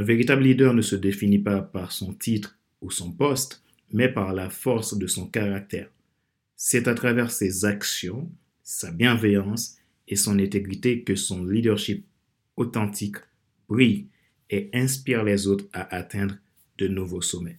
Un véritable leader ne se définit pas par son titre ou son poste, mais par la force de son caractère. C'est à travers ses actions, sa bienveillance et son intégrité que son leadership authentique brille et inspire les autres à atteindre de nouveaux sommets.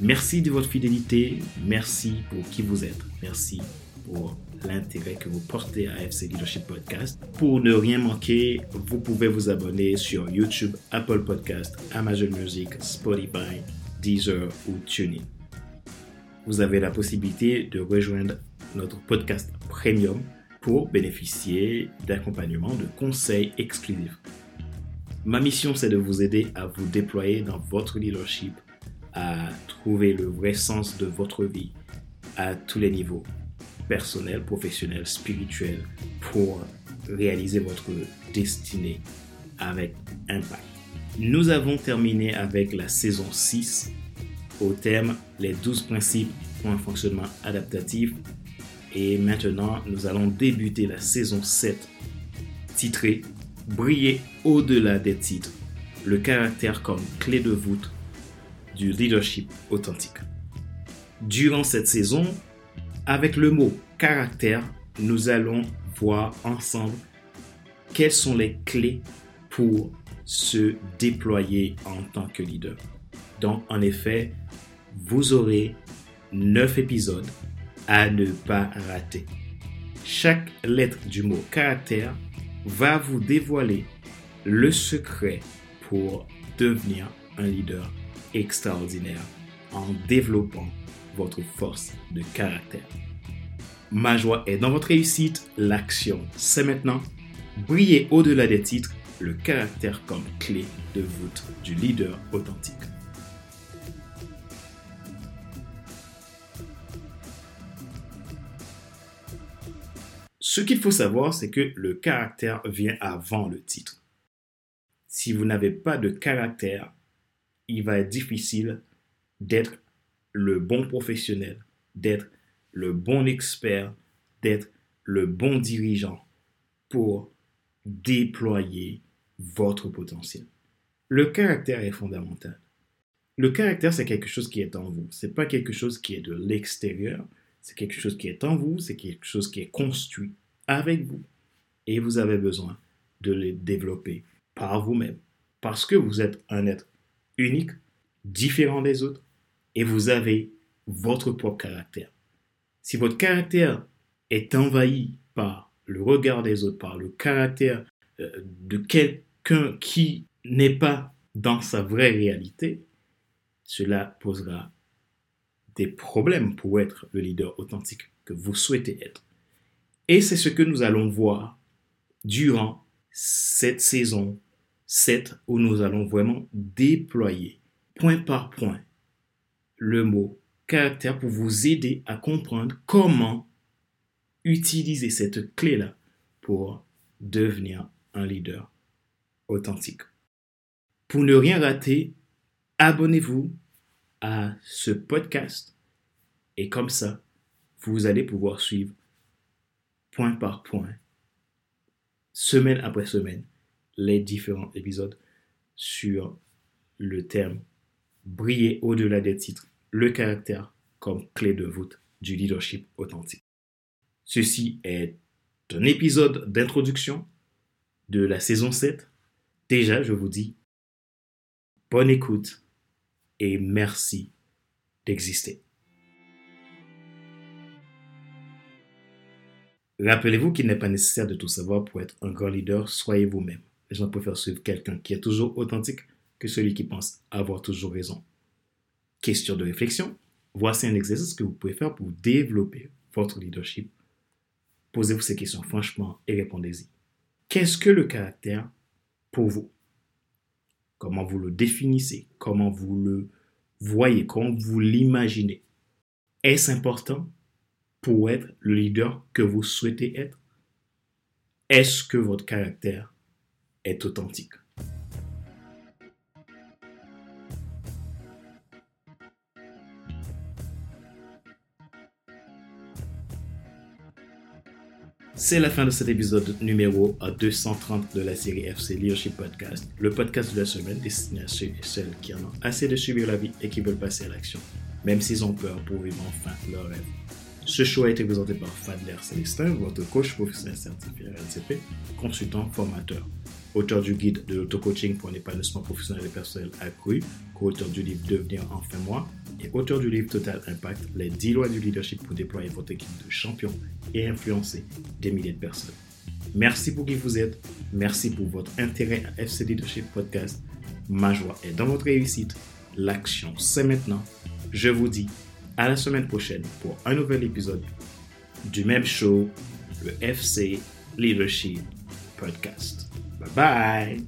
Merci de votre fidélité, merci pour qui vous êtes, merci pour l'intérêt que vous portez à FC Leadership Podcast. Pour ne rien manquer, vous pouvez vous abonner sur YouTube, Apple Podcast, Amazon Music, Spotify, Deezer ou TuneIn. Vous avez la possibilité de rejoindre notre podcast premium pour bénéficier d'accompagnement, de conseils exclusifs. Ma mission, c'est de vous aider à vous déployer dans votre leadership, trouver le vrai sens de votre vie à tous les niveaux, personnel, professionnel, spirituel, pour réaliser votre destinée avec impact. Nous avons terminé avec la saison 6 au thème les 12 principes pour un fonctionnement adaptatif. Et maintenant, nous allons débuter la saison 7 titrée Briller au-delà des titres, le caractère comme clé de voûte leadership authentique. Durant cette saison, avec le mot caractère, nous allons voir ensemble quelles sont les clés pour se déployer en tant que leader. Donc, en effet, vous aurez 9 épisodes à ne pas rater. Chaque lettre du mot caractère va vous dévoiler le secret pour devenir un leader extraordinaire en développant votre force de caractère. Ma joie est dans votre réussite, l'action, c'est maintenant. Brillez au-delà des titres, le caractère comme clé de voûte du leader authentique. Ce qu'il faut savoir, c'est que le caractère vient avant le titre. Si vous n'avez pas de caractère, il va être difficile d'être le bon professionnel, d'être le bon expert, d'être le bon dirigeant pour déployer votre potentiel. Le caractère est fondamental. Le caractère, c'est quelque chose qui est en vous. Ce n'est pas quelque chose qui est de l'extérieur. C'est quelque chose qui est en vous. C'est quelque chose qui est construit avec vous. Et vous avez besoin de le développer par vous-même. Parce que vous êtes un être unique, différent des autres, et vous avez votre propre caractère. Si votre caractère est envahi par le regard des autres, par le caractère euh, de quelqu'un qui n'est pas dans sa vraie réalité, cela posera des problèmes pour être le leader authentique que vous souhaitez être. Et c'est ce que nous allons voir durant cette saison 7 où nous allons vraiment déployer point par point le mot caractère pour vous aider à comprendre comment utiliser cette clé-là pour devenir un leader authentique. Pour ne rien rater, abonnez-vous à ce podcast et comme ça, vous allez pouvoir suivre point par point, semaine après semaine, les différents épisodes sur le thème briller au-delà des titres, le caractère comme clé de voûte du leadership authentique. Ceci est un épisode d'introduction de la saison 7. Déjà, je vous dis bonne écoute et merci d'exister. Rappelez-vous qu'il n'est pas nécessaire de tout savoir pour être un grand leader, soyez vous-même. Les gens préfèrent suivre quelqu'un qui est toujours authentique que celui qui pense avoir toujours raison. Question de réflexion, voici un exercice que vous pouvez faire pour développer votre leadership. Posez-vous ces questions franchement et répondez-y. Qu'est-ce que le caractère pour vous? Comment vous le définissez? Comment vous le voyez? Comment vous l'imaginez? Est-ce important pour être le leader que vous souhaitez être? Est-ce que votre caractère authentique C'est la fin de cet épisode numéro 230 de la série FC Leadership Podcast, le podcast de la semaine destiné à ceux et celles qui en ont assez de subir la vie et qui veulent passer à l'action, même s'ils ont peur pour vivre enfin leur rêve. Ce show a été présenté par Fadler Célestin, votre coach professionnel certifié RNCP, consultant, formateur, auteur du guide de l'auto-coaching pour un épanouissement professionnel et personnel accru, co-auteur du livre Devenir enfin moi et auteur du livre Total Impact, les 10 lois du leadership pour déployer votre équipe de champions et influencer des milliers de personnes. Merci pour qui vous êtes. Merci pour votre intérêt à FC Leadership Podcast. Ma joie est dans votre réussite. L'action, c'est maintenant. Je vous dis à la semaine prochaine pour un nouvel épisode du même show, le FC Leadership Podcast. Bye-bye.